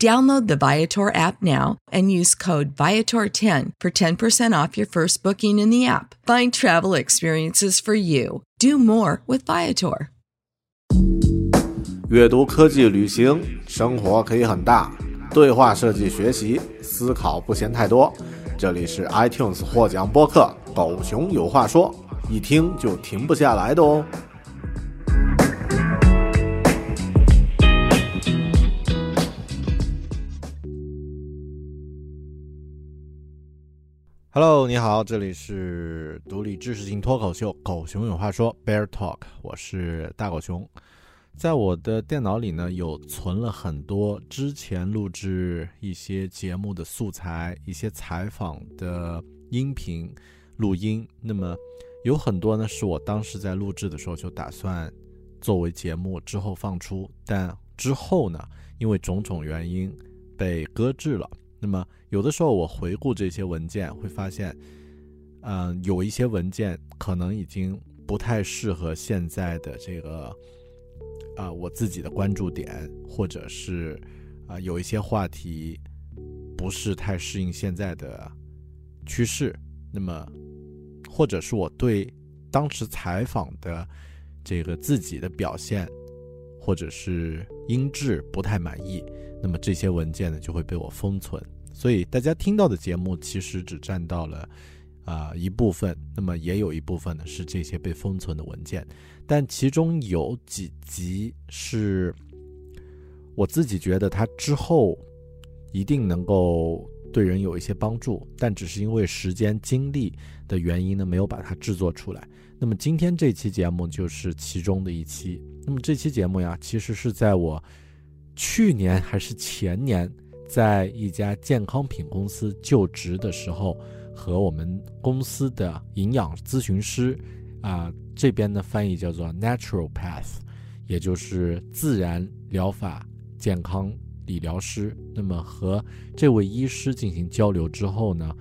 Download the Viator app now and use code Viator10 for 10% off your first booking in the app. Find travel experiences for you. Do more with Viator. 阅读、科技、旅行，生活可以很大。对话设计、学习，思考不嫌太多。这里是 iTunes 获奖播客《狗熊有话说》，一听就停不下来的哦。 Hello，你好，这里是独立知识型脱口秀《狗熊有话说》Bear Talk，我是大狗熊。在我的电脑里呢，有存了很多之前录制一些节目的素材，一些采访的音频录音。那么有很多呢，是我当时在录制的时候就打算作为节目之后放出，但之后呢，因为种种原因被搁置了。那么有的时候我回顾这些文件，会发现，嗯，有一些文件可能已经不太适合现在的这个，啊，我自己的关注点，或者是啊，有一些话题不是太适应现在的趋势。那么，或者是我对当时采访的这个自己的表现，或者是音质不太满意。那么这些文件呢就会被我封存，所以大家听到的节目其实只占到了啊一部分，那么也有一部分呢是这些被封存的文件，但其中有几集是我自己觉得它之后一定能够对人有一些帮助，但只是因为时间精力的原因呢没有把它制作出来。那么今天这期节目就是其中的一期。那么这期节目呀，其实是在我。去年还是前年，在一家健康品公司就职的时候，和我们公司的营养咨询师，啊，这边的翻译叫做 Natural Path，也就是自然疗法健康理疗师。那么和这位医师进行交流之后呢，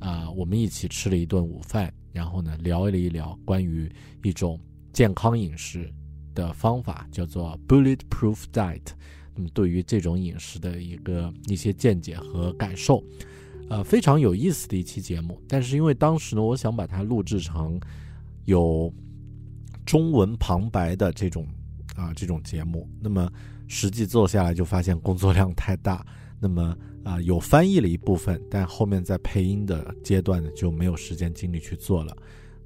啊，我们一起吃了一顿午饭，然后呢聊了一聊关于一种健康饮食。的方法叫做 bulletproof diet，那么对于这种饮食的一个一些见解和感受，呃，非常有意思的一期节目。但是因为当时呢，我想把它录制成有中文旁白的这种啊这种节目，那么实际做下来就发现工作量太大，那么啊有翻译了一部分，但后面在配音的阶段呢就没有时间精力去做了。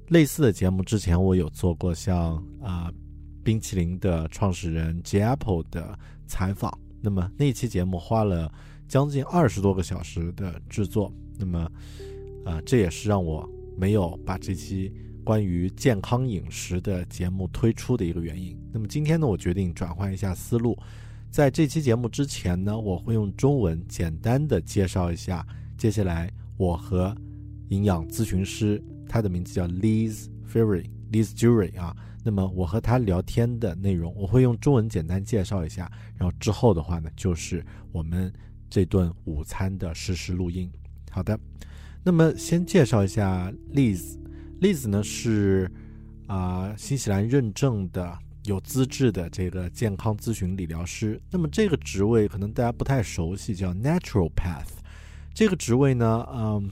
类似的节目之前我有做过，像啊。冰淇淋的创始人 J Apple 的采访，那么那期节目花了将近二十多个小时的制作，那么，啊，这也是让我没有把这期关于健康饮食的节目推出的一个原因。那么今天呢，我决定转换一下思路，在这期节目之前呢，我会用中文简单的介绍一下接下来我和营养咨询师，他的名字叫 Liz Fury，Liz Jury 啊。那么我和他聊天的内容，我会用中文简单介绍一下，然后之后的话呢，就是我们这顿午餐的实时录音。好的，那么先介绍一下 Liz，Liz 呢是啊新西兰认证的有资质的这个健康咨询理疗师。那么这个职位可能大家不太熟悉，叫 Natural Path。这个职位呢，嗯，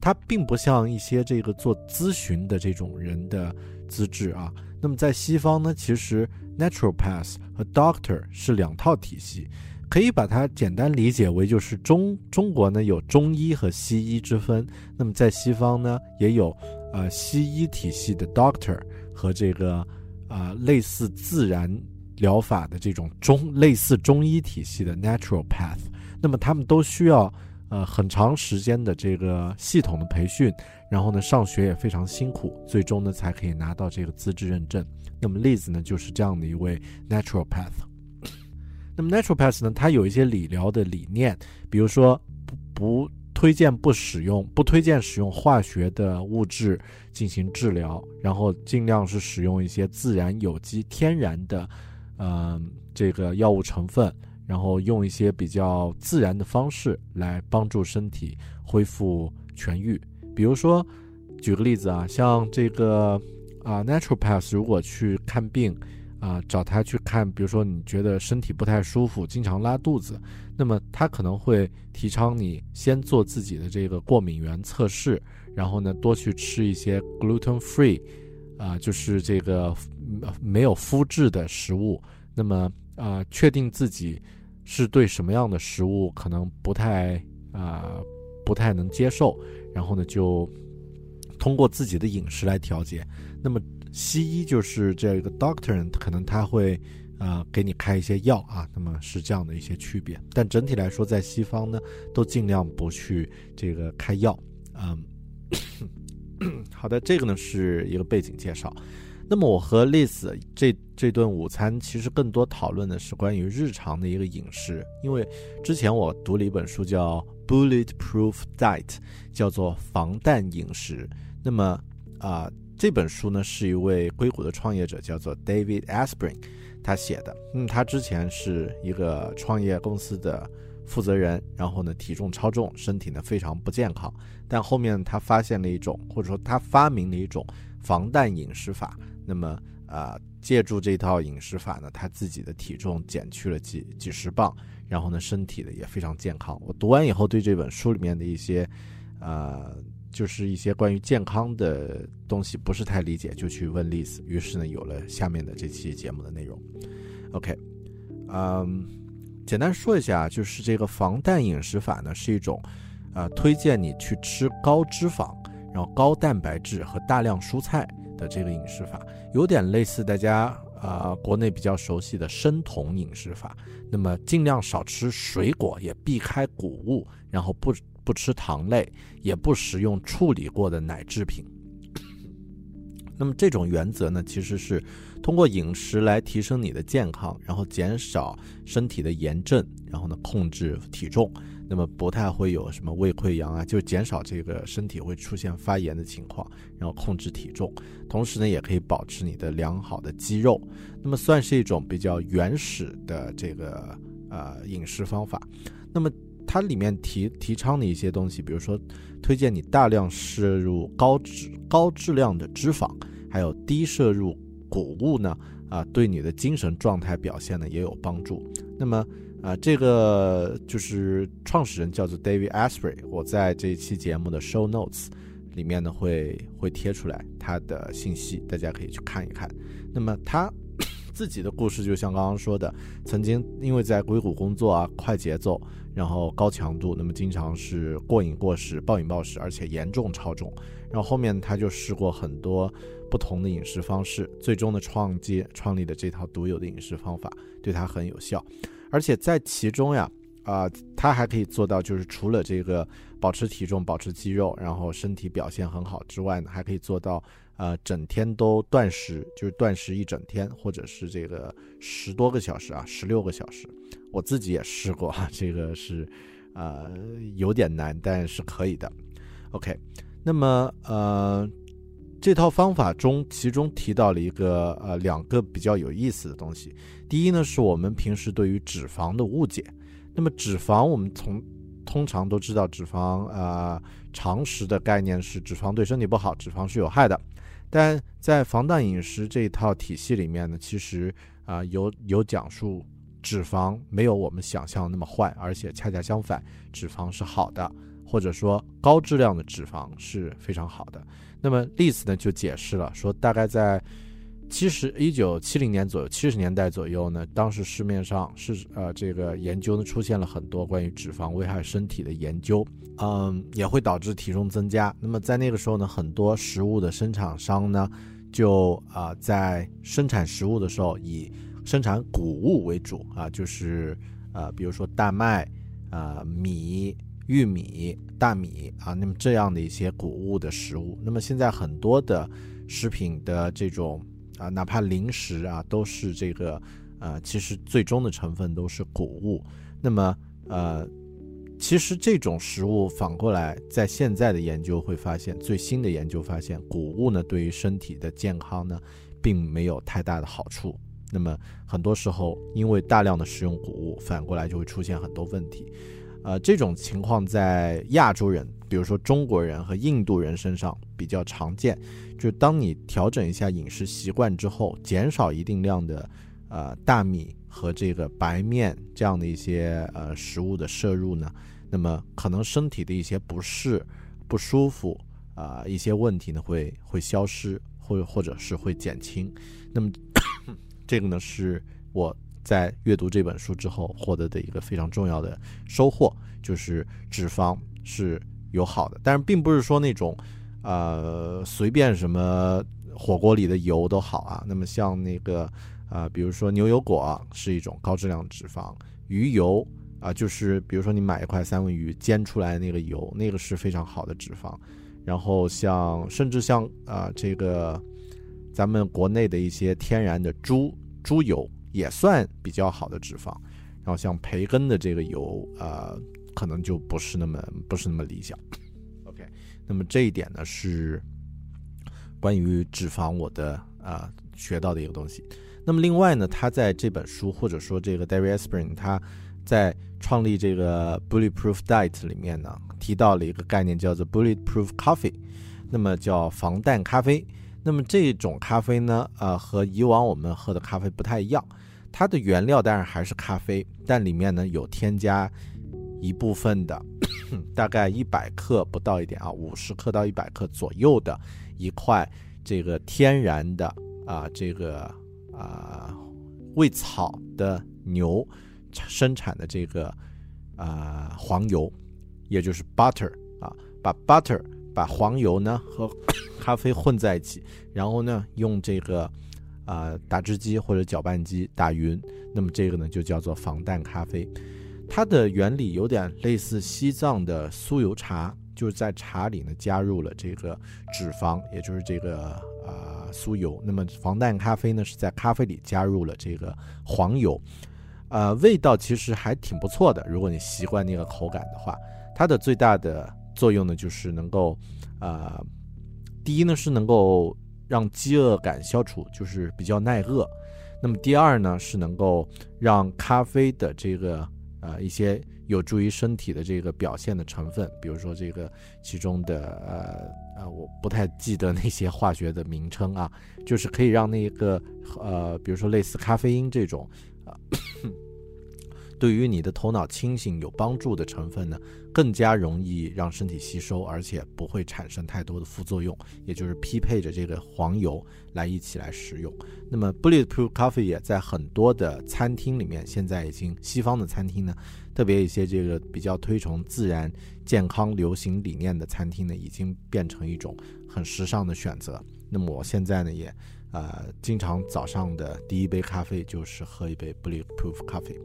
它并不像一些这个做咨询的这种人的资质啊。那么在西方呢，其实 naturopath 和 doctor 是两套体系，可以把它简单理解为就是中中国呢有中医和西医之分，那么在西方呢也有呃西医体系的 doctor 和这个啊类似自然疗法的这种中类似中医体系的 naturopath，那么他们都需要。呃，很长时间的这个系统的培训，然后呢，上学也非常辛苦，最终呢才可以拿到这个资质认证。那么例子呢，就是这样的一位 naturopath。那么 naturopath 呢，它有一些理疗的理念，比如说不不推荐不使用，不推荐使用化学的物质进行治疗，然后尽量是使用一些自然、有机、天然的，嗯，这个药物成分。然后用一些比较自然的方式来帮助身体恢复痊愈。比如说，举个例子啊，像这个啊，naturopath 如果去看病啊，找他去看，比如说你觉得身体不太舒服，经常拉肚子，那么他可能会提倡你先做自己的这个过敏原测试，然后呢，多去吃一些 gluten free，啊，就是这个没有麸质的食物。那么啊，确定自己。是对什么样的食物可能不太啊不太能接受，然后呢就通过自己的饮食来调节。那么西医就是这个 doctor，可能他会啊给你开一些药啊，那么是这样的一些区别。但整体来说，在西方呢都尽量不去这个开药。嗯，好的，这个呢是一个背景介绍。那么我和 Liz 这这顿午餐其实更多讨论的是关于日常的一个饮食，因为之前我读了一本书叫《Bulletproof Diet》，叫做防弹饮食。那么啊，这本书呢是一位硅谷的创业者叫做 David Asprey 他写的。嗯，他之前是一个创业公司的负责人，然后呢体重超重，身体呢非常不健康。但后面他发现了一种，或者说他发明了一种防弹饮食法。那么啊，借助这套饮食法呢，他自己的体重减去了几几十磅，然后呢，身体呢也非常健康。我读完以后，对这本书里面的一些，呃，就是一些关于健康的东西不是太理解，就去问丽丝，于是呢，有了下面的这期节目的内容。OK，嗯，简单说一下，就是这个防弹饮食法呢，是一种，呃，推荐你去吃高脂肪，然后高蛋白质和大量蔬菜。的这个饮食法有点类似大家啊国内比较熟悉的生酮饮食法，那么尽量少吃水果，也避开谷物，然后不不吃糖类，也不食用处理过的奶制品。那么这种原则呢，其实是通过饮食来提升你的健康，然后减少身体的炎症，然后呢控制体重。那么不太会有什么胃溃疡啊，就减少这个身体会出现发炎的情况，然后控制体重，同时呢也可以保持你的良好的肌肉，那么算是一种比较原始的这个呃饮食方法。那么它里面提提倡的一些东西，比如说推荐你大量摄入高脂高质量的脂肪，还有低摄入谷物呢，啊对你的精神状态表现呢也有帮助。那么啊，这个就是创始人叫做 David Asprey，我在这一期节目的 show notes 里面呢会会贴出来他的信息，大家可以去看一看。那么他 自己的故事就像刚刚说的，曾经因为在硅谷工作啊，快节奏，然后高强度，那么经常是过饮过食、暴饮暴食，而且严重超重。然后后面他就试过很多不同的饮食方式，最终的创建创立的这套独有的饮食方法对他很有效。而且在其中呀，啊，他还可以做到，就是除了这个保持体重、保持肌肉，然后身体表现很好之外呢，还可以做到，呃，整天都断食，就是断食一整天，或者是这个十多个小时啊，十六个小时。我自己也试过，这个是，呃有点难，但是可以的。OK，那么呃这套方法中，其中提到了一个呃两个比较有意思的东西。第一呢，是我们平时对于脂肪的误解。那么脂肪，我们从通常都知道，脂肪啊，常识的概念是脂肪对身体不好，脂肪是有害的。但在防弹饮食这一套体系里面呢，其实啊有有讲述脂肪没有我们想象那么坏，而且恰恰相反，脂肪是好的，或者说高质量的脂肪是非常好的。那么例子呢就解释了，说大概在。七十一九七零年左右，七十年代左右呢，当时市面上是呃这个研究呢出现了很多关于脂肪危害身体的研究，嗯，也会导致体重增加。那么在那个时候呢，很多食物的生产商呢，就啊在生产食物的时候以生产谷物为主啊，就是呃比如说大麦啊、米、玉米、大米啊，那么这样的一些谷物的食物。那么现在很多的食品的这种啊，哪怕零食啊，都是这个，呃，其实最终的成分都是谷物。那么，呃，其实这种食物反过来，在现在的研究会发现，最新的研究发现，谷物呢对于身体的健康呢，并没有太大的好处。那么很多时候，因为大量的食用谷物，反过来就会出现很多问题。呃，这种情况在亚洲人，比如说中国人和印度人身上比较常见。就当你调整一下饮食习惯之后，减少一定量的，呃，大米和这个白面这样的一些呃食物的摄入呢，那么可能身体的一些不适、不舒服啊一些问题呢会会消失，或或者是会减轻。那么 这个呢是我在阅读这本书之后获得的一个非常重要的收获，就是脂肪是有好的，但是并不是说那种。呃，随便什么火锅里的油都好啊。那么像那个啊，比如说牛油果是一种高质量脂肪，鱼油啊，就是比如说你买一块三文鱼煎出来那个油，那个是非常好的脂肪。然后像甚至像啊这个咱们国内的一些天然的猪猪油也算比较好的脂肪。然后像培根的这个油啊，可能就不是那么不是那么理想。OK，那么这一点呢是关于脂肪我的啊学到的一个东西。那么另外呢，他在这本书或者说这个 David Asprey 他在创立这个 Bulletproof Diet 里面呢提到了一个概念叫做 Bulletproof Coffee，那么叫防弹咖啡。那么这种咖啡呢，呃和以往我们喝的咖啡不太一样，它的原料当然还是咖啡，但里面呢有添加一部分的。大概一百克不到一点啊，五十克到一百克左右的一块这个天然的啊，这个啊喂草的牛生产的这个啊黄油，也就是 butter 啊，把 butter 把黄油呢和 咖啡混在一起，然后呢用这个啊打汁机或者搅拌机打匀，那么这个呢就叫做防弹咖啡。它的原理有点类似西藏的酥油茶，就是在茶里呢加入了这个脂肪，也就是这个啊酥油。那么防弹咖啡呢是在咖啡里加入了这个黄油，呃，味道其实还挺不错的。如果你习惯那个口感的话，它的最大的作用呢就是能够，呃，第一呢是能够让饥饿感消除，就是比较耐饿。那么第二呢是能够让咖啡的这个呃，一些有助于身体的这个表现的成分，比如说这个其中的呃呃，我不太记得那些化学的名称啊，就是可以让那个呃，比如说类似咖啡因这种啊。对于你的头脑清醒有帮助的成分呢，更加容易让身体吸收，而且不会产生太多的副作用，也就是匹配着这个黄油来一起来食用。那么，Bulletproof Coffee 也在很多的餐厅里面，现在已经西方的餐厅呢，特别一些这个比较推崇自然、健康、流行理念的餐厅呢，已经变成一种很时尚的选择。那么我现在呢，也呃经常早上的第一杯咖啡就是喝一杯 Bulletproof Coffee。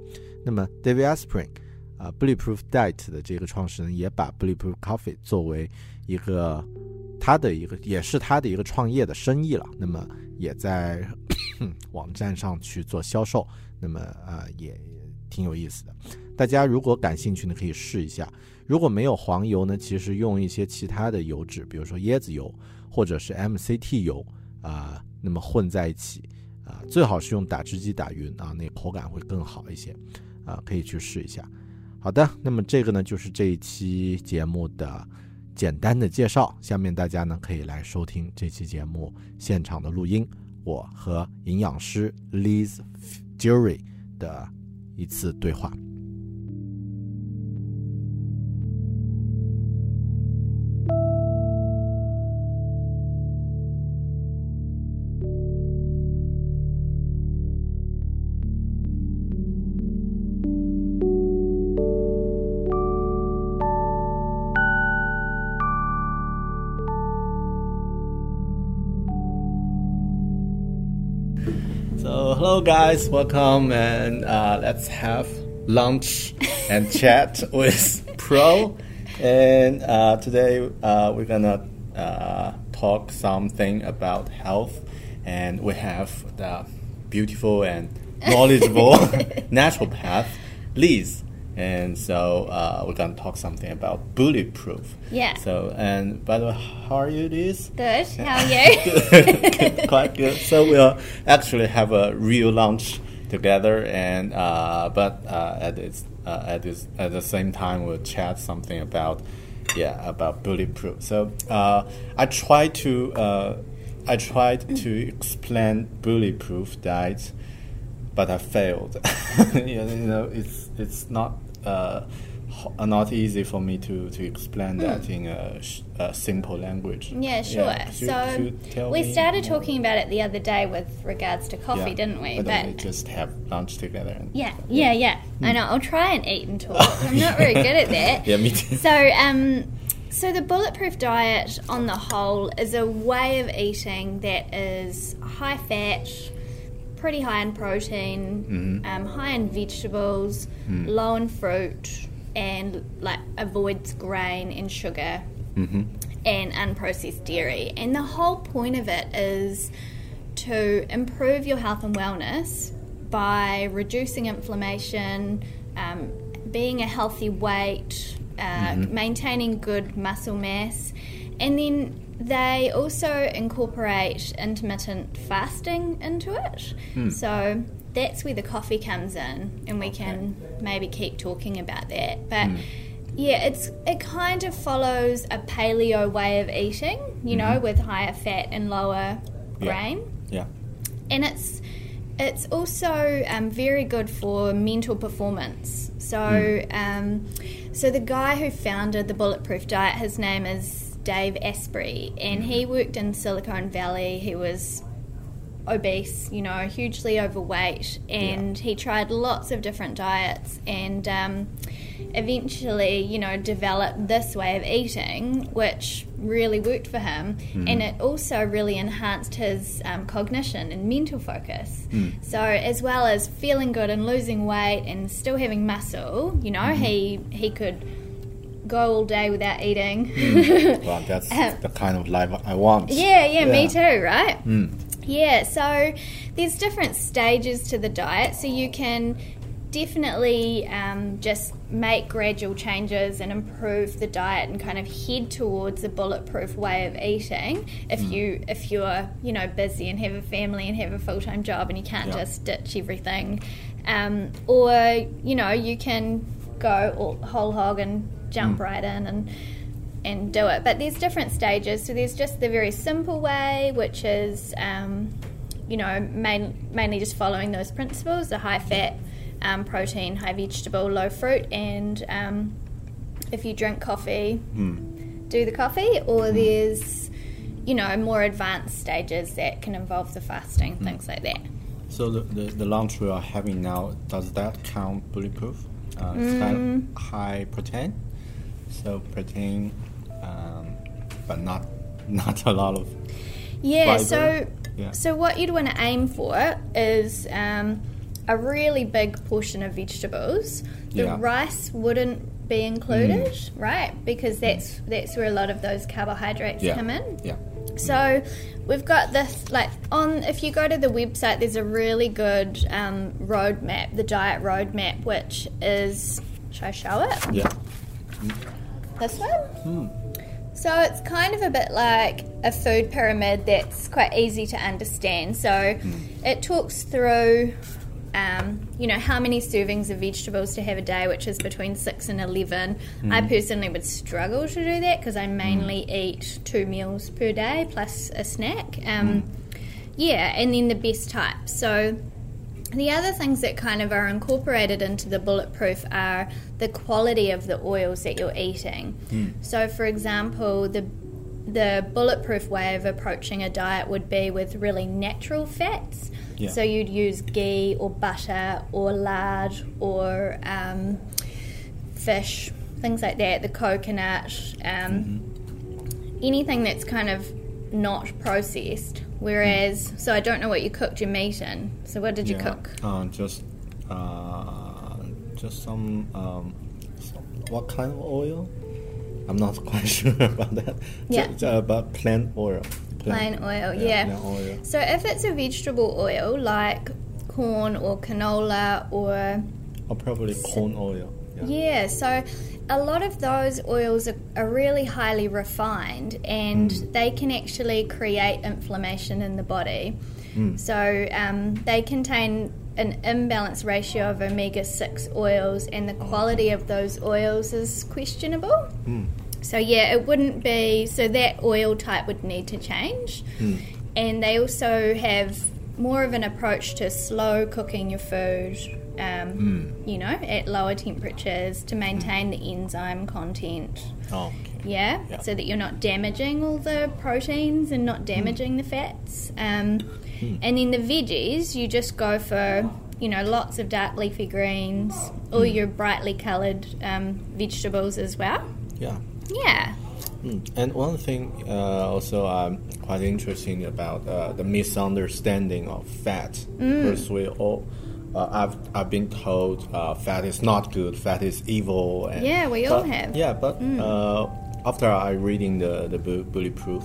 那么，David Asprey，啊，Bulletproof Diet 的这个创始人也把 Bulletproof Coffee 作为一个他的一个，也是他的一个创业的生意了。那么，也在网站上去做销售。那么，呃，也挺有意思的。大家如果感兴趣呢，可以试一下。如果没有黄油呢，其实用一些其他的油脂，比如说椰子油或者是 MCT 油啊，那么混在一起啊，最好是用打汁机打匀啊，那口感会更好一些啊，可以去试一下。好的，那么这个呢就是这一期节目的简单的介绍。下面大家呢可以来收听这期节目现场的录音，我和营养师 Liz Jury 的一次对话。So hello, guys. Welcome, and uh, let's have lunch and chat with Pro. And uh, today uh, we're gonna uh, talk something about health, and we have the beautiful and knowledgeable naturopath, Liz. And so uh, we're gonna talk something about bulletproof. Yeah. So and by the way, how are you, Liz? Good. How are you? good, quite good. So we'll actually have a real lunch together, and uh, but uh, at this uh, at this at the same time we'll chat something about yeah about bulletproof. So uh, I tried to uh, I tried to explain bulletproof diet but I failed. you know, it's it's not uh, not easy for me to, to explain mm. that in a, a, simple language. Yeah, sure. Yeah. Should, so we started more? talking about it the other day with regards to coffee, yeah. didn't we? But, but we just have lunch together. And, yeah, yeah, yeah. Mm. I know. I'll try and eat and talk. I'm not very good at that. yeah, me too. So, um, so the bulletproof diet, on the whole, is a way of eating that is high fat pretty high in protein, mm-hmm. um, high in vegetables, mm. low in fruit, and like avoids grain and sugar mm-hmm. and unprocessed dairy. And the whole point of it is to improve your health and wellness by reducing inflammation, um, being a healthy weight, uh, mm-hmm. maintaining good muscle mass, and then they also incorporate intermittent fasting into it. Mm. So that's where the coffee comes in, and we okay. can maybe keep talking about that. But mm. yeah, it's it kind of follows a paleo way of eating, you mm-hmm. know, with higher fat and lower grain. Yeah. yeah. And it's it's also um, very good for mental performance. So, mm. um, so the guy who founded the Bulletproof Diet, his name is Dave Asprey, and he worked in Silicon Valley. He was obese, you know, hugely overweight, and yeah. he tried lots of different diets and um, eventually, you know, developed this way of eating, which really worked for him, mm. and it also really enhanced his um, cognition and mental focus. Mm. So, as well as feeling good and losing weight and still having muscle, you know, mm-hmm. he he could go all day without eating. Mm. Well, that's um, the kind of life I want. Yeah, yeah, yeah. me too, right? Mm. Yeah, so there's different stages to the diet, so you can definitely um, just make gradual changes and improve the diet and kind of head towards a bulletproof way of eating if mm. you if you're you know busy and have a family and have a full-time job and you can't yeah. just ditch everything um, or you know you can go all, whole hog and jump mm. right in and and do it. But there's different stages. So there's just the very simple way, which is um, you know main, mainly just following those principles: the high fat, um, protein, high vegetable, low fruit, and um, if you drink coffee, mm. do the coffee. Or mm. there's you know more advanced stages that can involve the fasting, mm. things like that. So the, the, the lunch we are having now does that count bulletproof? Uh, it's kind of mm. high protein so protein, um, but not not a lot of. Yeah. Fiber. So yeah. so what you'd want to aim for is um, a really big portion of vegetables. The yeah. rice wouldn't be included, right? Because that's that's where a lot of those carbohydrates Yeah. come in. Yeah. So we've got this like on if you go to the website there's a really good um, roadmap, the diet roadmap, which is should I show it? Yeah. This one? Hmm. So it's kind of a bit like a food pyramid that's quite easy to understand. So hmm. it talks through, um, you know, how many servings of vegetables to have a day, which is between six and 11. I hmm. personally would struggle to do that because I mainly eat two meals per day plus a snack. Um, Yeah, and then the best type. So the other things that kind of are incorporated into the bulletproof are the quality of the oils that you're eating. So, for example, the the bulletproof way of approaching a diet would be with really natural fats. Yeah. So you'd use ghee or butter or lard or um, fish, things like that. The coconut, um, anything that's kind of not processed. Whereas, so I don't know what you cooked your meat in. So what did you yeah. cook? Uh, just uh, just some um, some- what kind of oil? I'm not quite sure about that. Yeah. Just, uh, but plant oil. Plain oil, yeah, yeah. oil. So if it's a vegetable oil like corn or canola or Or probably corn oil. Yeah. yeah, so a lot of those oils are, are really highly refined and mm. they can actually create inflammation in the body. Mm. So um, they contain an imbalanced ratio of omega 6 oils, and the oh, quality of those oils is questionable. Mm. So, yeah, it wouldn't be so that oil type would need to change. And they also have more of an approach to slow cooking your food, um, you know, at lower temperatures to maintain the enzyme content. Oh, okay. Yeah? Yeah. so that you're not damaging all the proteins and not damaging the fats. Um, And then the veggies, you just go for you know lots of dark leafy greens, or your brightly coloured um, vegetables as well. Yeah. Yeah. Mm. And one thing uh, also um, quite interesting about uh, the misunderstanding of fat. Mm. Because we all, uh, I've, I've been told uh, fat is not good, fat is evil. And, Yeah, we all but- have. Mm. Yeah, but uh, after I reading the the Bu- Bulletproof,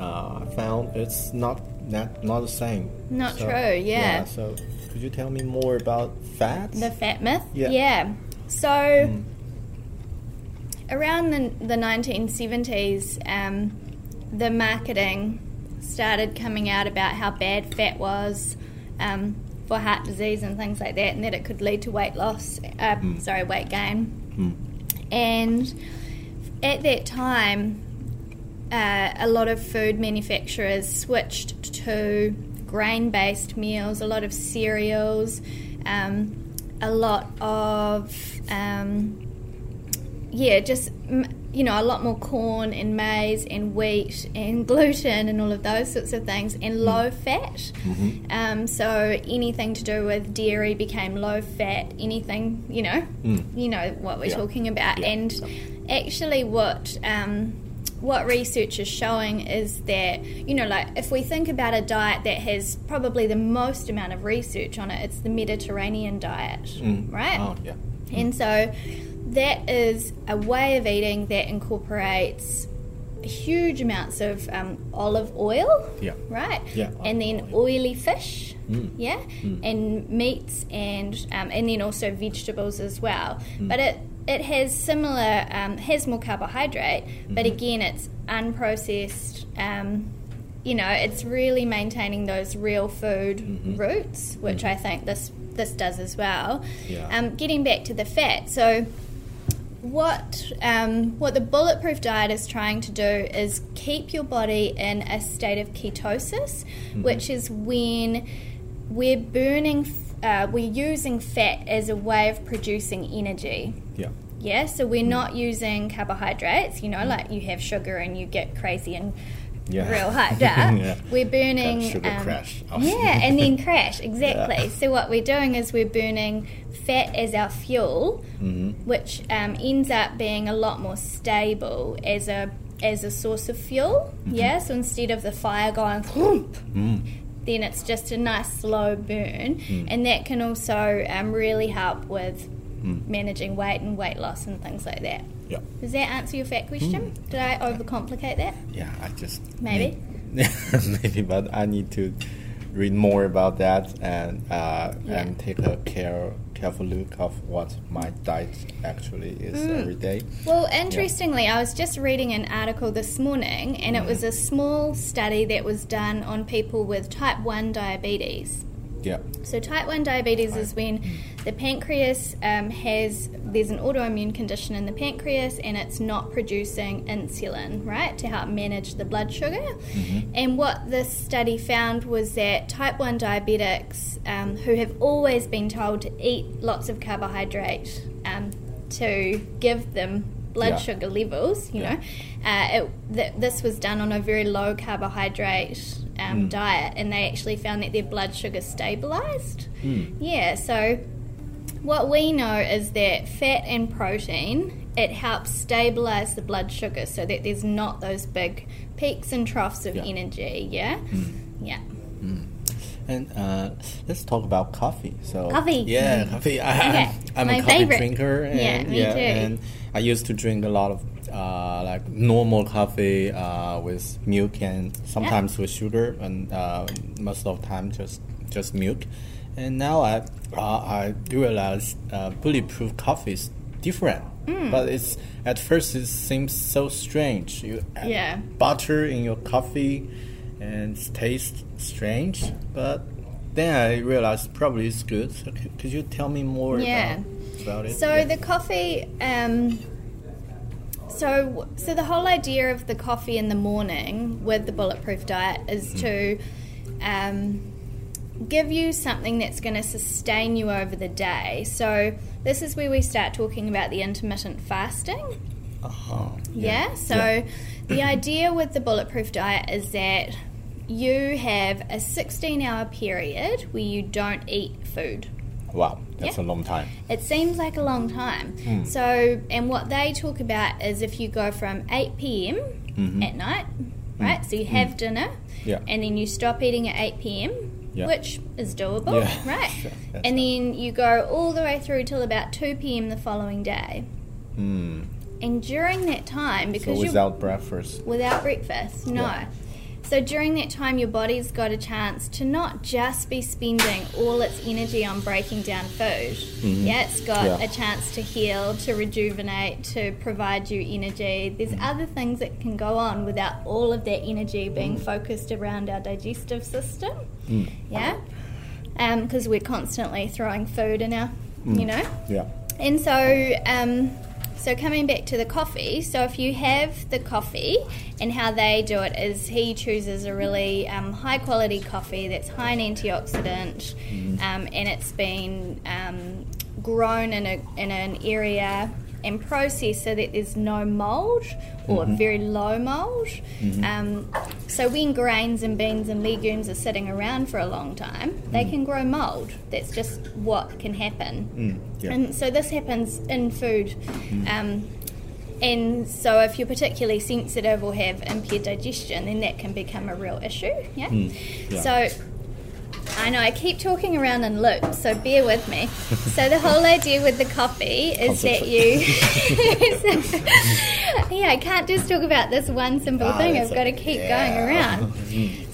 uh, I found it's not that not the same. Not true, yeah. yeah. So could you tell me more about fat? The fat myth? Yeah. yeah. So, around the, the 1970s, um, the marketing started coming out about how bad fat was um, for heart disease and things like that, and that it could lead to weight loss, uh, sorry, weight gain. And at that time, uh, a lot of food manufacturers switched to grain based meals, a lot of cereals, um, a lot of, um, yeah, just, you know, a lot more corn and maize and wheat and gluten and all of those sorts of things, and mm. low fat. Mm-hmm. Um, so anything to do with dairy became low fat, anything, you know, mm. you know what we're Yeah. talking about. Yeah. And actually, what. Um, what research is showing is that you know like if we think about a diet that has probably the most amount of research on it it's the mediterranean diet mm. right Oh, yeah. and so that is a way of eating that incorporates huge amounts of um, olive oil Yeah. right? Yeah, and then oily fish yeah? And meats and um, and then also vegetables as well. But it it has similar um, has more carbohydrate but again it's unprocessed um, you know it's really maintaining those real food roots which i think this this does as well. Yeah. um, getting back to the fat so what um, what the bulletproof diet is trying to do is keep your body in a state of ketosis, which is when we're burning, uh, we're using fat as a way of producing energy. Yeah. Yeah, so we're not using carbohydrates. You know, like you have sugar and you get crazy and Yeah. real hyped up. Yeah. We're burning sugar um, crash. yeah, and then crash exactly. So what we're doing is we're burning fat as our fuel, Mm-hmm. which um, ends up being a lot more stable as a as a source of fuel. Mm-hmm. Yeah, so instead of the fire going, whoop, Mm. then it's just a nice slow burn, and that can also um, really help with managing weight and weight loss and things like that. Yeah. Does that answer your fat question? Did I overcomplicate that? Yeah, I just Maybe. need- maybe, but I need to read more about that and uh, Yeah. and take a care careful look of what my diet actually is Mm. every day. Well, interestingly, I was just reading an article this morning, and it was a small study that was done on people with type 1 diabetes. Yeah. So, type 1 diabetes is when the pancreas um, has, there's an autoimmune condition in the pancreas and it's not producing insulin, right, to help manage the blood sugar. And what this study found was that type 1 diabetics um, who have always been told to eat lots of carbohydrate um, to give them blood Yeah. sugar levels, you know, uh, it, th- this was done on a very low carbohydrate um, diet, and they actually found that their blood sugar stabilized. Yeah, so what we know is that fat and protein it helps stabilize the blood sugar so that there's not those big peaks and troughs of Yeah. energy. Yeah, yeah. And uh, let's talk about coffee. So Coffee. Yeah, Mhm. coffee. I, Okay. I'm My a coffee favorite. drinker. And, Yeah, me too. And I used to drink a lot of uh, like normal coffee uh, with milk and sometimes with sugar, and uh, most of the time just just milk. And now I uh, I realize uh, bulletproof coffee is different. Mm. But it's at first it seems so strange. You add Yeah. butter in your coffee and it tastes strange, but then I realized probably it's good. So could, you tell me more Yeah. about, about it? So Yeah. the coffee. Um, so so the whole idea of the coffee in the morning with the bulletproof diet is Mm-hmm. to um, give you something that's going to sustain you over the day. So this is where we start talking about the intermittent fasting. Uh-huh. Yeah. So Yeah. the idea with the bulletproof diet is that you have a 16 hour period where you don't eat food. Wow, that's Yeah. a long time. It seems like a long time. Hmm. So, and what they talk about is if you go from 8 p.m. at night, right? So you have dinner, Mm-hmm. Yeah. and then you stop eating at 8 p.m., Yeah. which is doable, Yeah. right? Sure, and then you go all the way through till about 2 p.m. the following day. Mm. And during that time, So because you're without breakfast. without breakfast. No. Yeah. So during that time, your body's got a chance to not just be spending all its energy on breaking down food. Yeah, it's got Mm-hmm. Yeah. a chance to heal, to rejuvenate, to provide you energy. There's Mm-hmm. other things that can go on without all of that energy being Mm. focused around our digestive system. Mm. Yeah, because we're constantly throwing food in our, Mm. you know. Yeah. And so, um, so coming back to the coffee, so if you have the coffee, and how they do it is he chooses a really um, high quality coffee that's high in antioxidant, um, and it's been um, grown in a in an area and processed so that there's no mold or very low mold. Um, so when grains and beans and legumes are sitting around for a long time, they can grow mold. That's just what can happen. Mm. Yeah. And so this happens in food. Um, and so if you're particularly sensitive or have impaired digestion, then that can become a real issue. Yeah. yeah. So I know I keep talking around in loops, so bear with me. so the whole idea with the coffee is that you Yeah, I can't just talk about this one simple Ah, thing. I've got to keep Yeah. going around.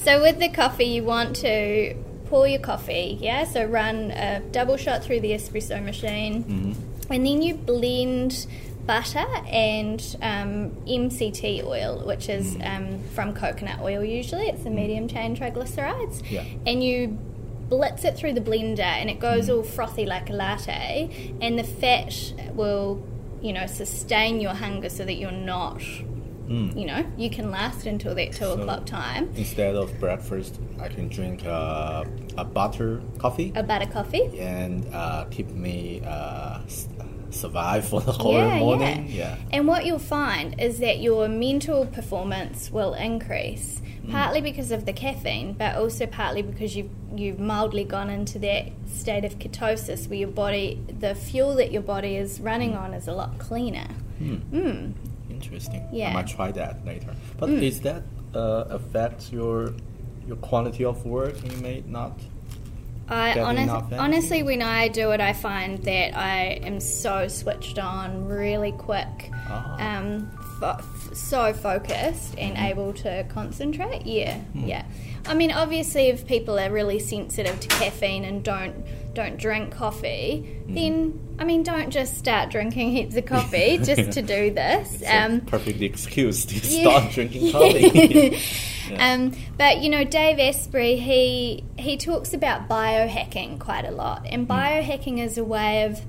So with the coffee, you want to pour your coffee, yeah? So run a double shot through the espresso machine, and then you blend butter and um, MCT oil, which is um, from coconut oil usually. It's a medium chain triglycerides. Yeah. And you blitz it through the blender and it goes all frothy like a latte, and the fat will, you know, sustain your hunger so that you're not. You know, you can last until that two o'clock time. Instead of breakfast, I can drink uh, a butter coffee A butter coffee. and uh, keep me uh, survive for the whole Yeah, morning. yeah. Yeah. And what you'll find is that your mental performance will increase, Mm. Partly because of the caffeine, but also partly because you've you've mildly gone into that state of ketosis where your body, the fuel that your body is running on, is a lot cleaner. Mm. Interesting. Yeah. Mm. I might try that later. But is that uh, affect your your quality of work? You may not. I honest, honestly, when I do it, I find that I am so switched on really quick, Ah. um, fo- f- so focused and Mm-hmm. able to concentrate. Yeah, Hmm. yeah. I mean, obviously, if people are really sensitive to caffeine and don't don't drink coffee, Mm-hmm. then I mean, don't just start drinking heaps of coffee just to do this. Um, perfect excuse to Yeah. start drinking coffee. Um, but you know, Dave Asprey, he he talks about biohacking quite a lot, and biohacking is a way of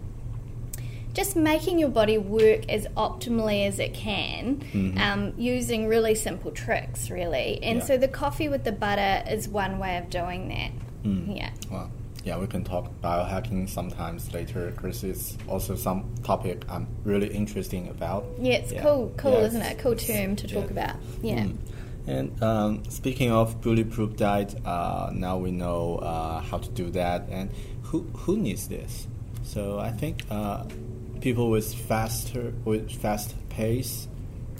just making your body work as optimally as it can, um, using really simple tricks, really. And Yeah. so the coffee with the butter is one way of doing that. Yeah. well, yeah, we can talk biohacking sometimes later. Chris is also some topic I'm really interested about. Yeah, it's Yeah. cool, cool, Yeah, isn't it? Cool term to talk about. Yeah. Mm. And um, speaking of bulletproof diet, uh, now we know uh, how to do that. And who who needs this? So I think uh, people with faster with fast pace,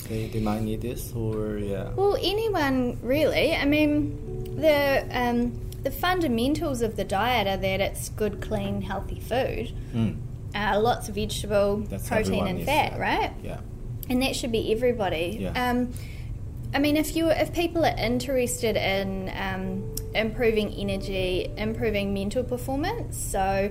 they, they might need this. Or yeah, Well, anyone really. I mean, the um, the fundamentals of the diet are that it's good, clean, healthy food, Mm. uh, lots of vegetable, That's protein, and fat, that. right? Yeah. And that should be everybody. Yeah. Um, I mean, if you if people are interested in um, improving energy, improving mental performance, so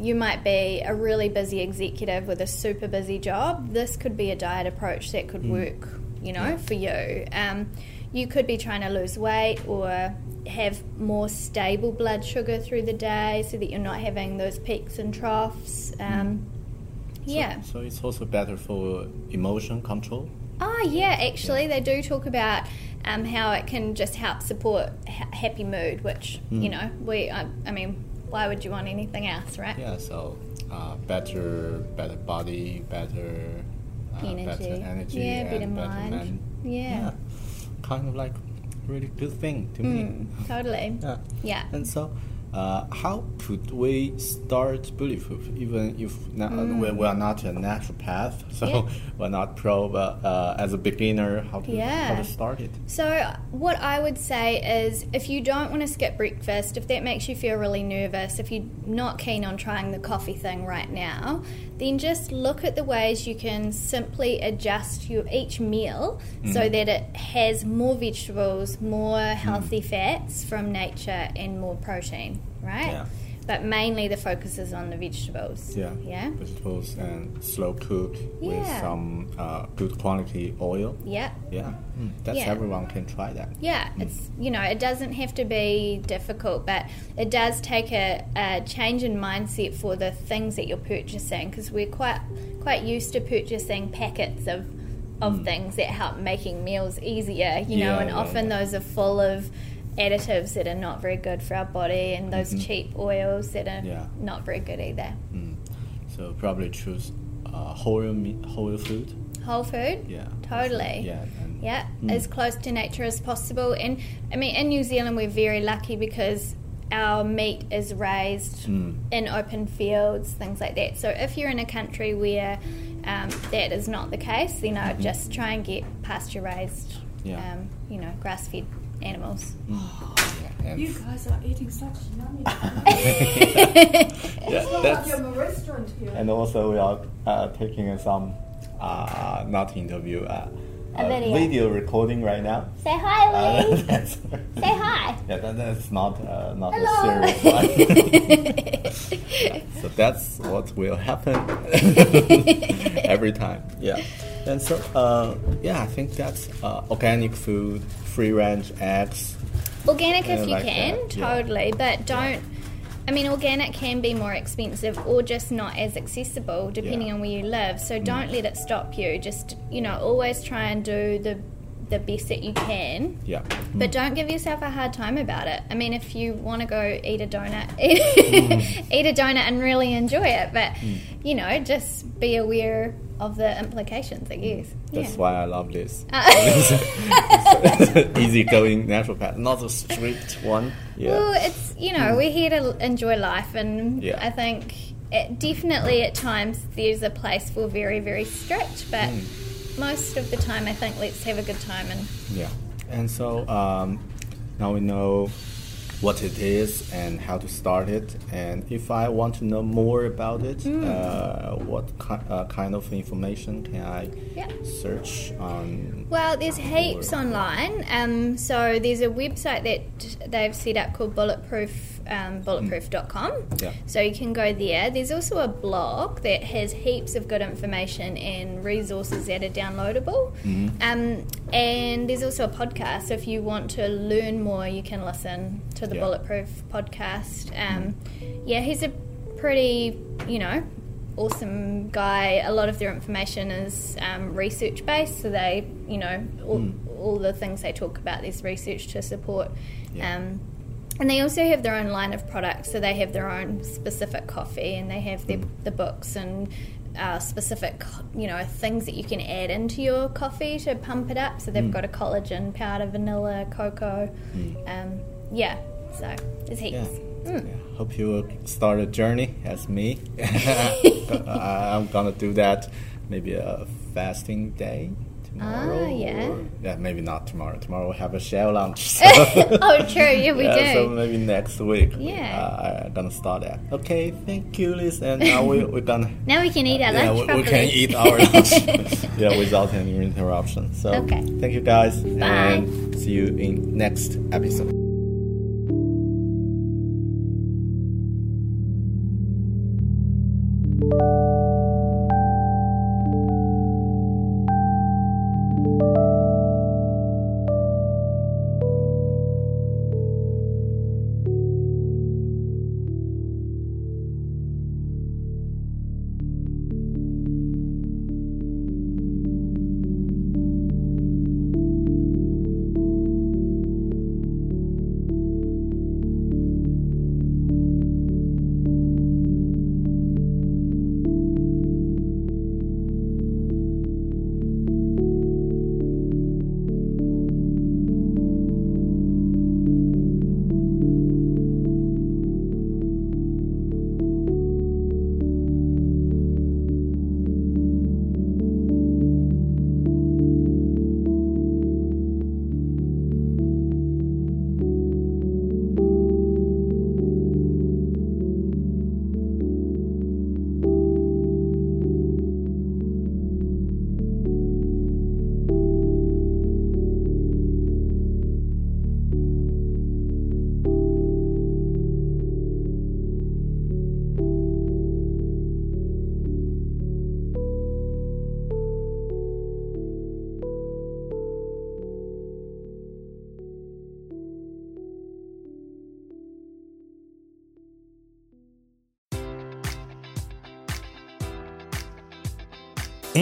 you might be a really busy executive with a super busy job. This could be a diet approach that could work, you know, for you. Um, you could be trying to lose weight or have more stable blood sugar through the day, so that you're not having those peaks and troughs. Um, yeah. So it's also better for emotion control. Oh yeah, actually, they do talk about um, how it can just help support ha- happy mood, which you know we. I, I mean, why would you want anything else, right? Yeah. So uh, better better body, better uh, Energy. better energy, Yeah, and better mind. men- Yeah. Kind of like really good thing to me. Mm, totally. Yeah. Yeah. And so, uh, how could we start bulletproof? Even if na- we, we are not a naturopath, so Mm. Yeah. we're not pro, but uh, as a beginner, how to how to start it? So, what I would say is if you don't want to skip breakfast, if that makes you feel really nervous, if you're not keen on trying the coffee thing right now, then just look at the ways you can simply adjust your each meal so mm. that it has more vegetables, more mm. healthy fats from nature, and more protein, right? Yeah. But mainly the focus is on the vegetables. Yeah. Yeah. Vegetables and slow cook with some uh, good quality oil. Yeah. Yeah. Mm, that's Yeah. everyone can try that. Yeah, it's you know it doesn't have to be difficult, but it does take a, a change in mindset for the things that you're purchasing because we're quite quite used to purchasing packets of of things that help making meals easier, you know, and yeah, often yeah. those are full of additives that are not very good for our body and those cheap oils that are Mm-hmm. Yeah. not very good either. Mm. So probably choose uh, whole meat, whole food. Whole food, Yeah. totally. Yeah. And Yeah, as close to nature as possible. And I mean, in New Zealand, we're very lucky because our meat is raised Mm. in open fields, things like that. So if you're in a country where um, that is not the case, then I'd just try and get pasture raised, Yeah. um, you know, grass fed animals. yeah, and You guys are eating such yummy. yeah, It's not that's like you're in a restaurant here. And also, we are uh, taking some uh, not interview, uh, A video. recording right now. Say hi, Uh, Lee. that's, Say hi. yeah, that, that's not uh, not Hello. a serious one. Yeah, so that's what will happen every time. Yeah, and so uh, yeah, I think that's uh, organic food, free range eggs. Organic if you like can, that, yeah. totally, but don't. I mean, organic can be more expensive or just not as accessible depending Yeah. Mm. on where you live. So don't let it stop you. Just you know, always try and do the the best that you can. Yeah, But don't give yourself a hard time about it. I mean, if you want to go eat a donut, Mm. eat a donut and really enjoy it. But you know, just be aware of the implications. I guess. that's yeah. why I love this. Uh, Easy going naturopath, not a strict one. Yeah. Well, it's you know we're here to enjoy life, and Yeah. I think it, definitely at times there's a place for very very strict, but Mm. most of the time I think let's have a good time and Yeah, and so um, now we know what it is and how to start it. And if I want to know more about it, Mm. uh, what ki- uh, kind of information can I Yeah. search on? Well, there's heaps online. Um, so there's a website that they've set up called Bulletproof, um, bulletproof.com. Yeah. So you can go there. There's also a blog that has heaps of good information and resources that are downloadable. Um, and there's also a podcast. So if you want to learn more, you can listen to the Yeah. Bulletproof podcast. Um, yeah, he's a pretty, you know, awesome guy. A lot of their information is um, research based, so they, you know, all, all the things they talk about, there's research to support. Yeah. Um, and they also have their own line of products, so they have their own specific coffee, and they have their, the books and uh, specific, you know, things that you can add into your coffee to pump it up. So they've got a collagen powder, vanilla, cocoa. Um, yeah, so there's heaps. Yeah. yeah. Hope you will start a journey as me. I'm gonna do that. Maybe a fasting day tomorrow. Ah, yeah. or- yeah, maybe not tomorrow. Tomorrow we'll have a shell lunch. So. oh, true. Yeah, we yeah, so maybe next week. Yeah. Uh, I'm gonna start that. Okay, thank you, Liz. And now we, we're gonna. Now we can eat our yeah, lunch we, properly. we can eat our lunch. yeah, without any interruption. So, Okay. thank you guys. Bye. And see you in next episode.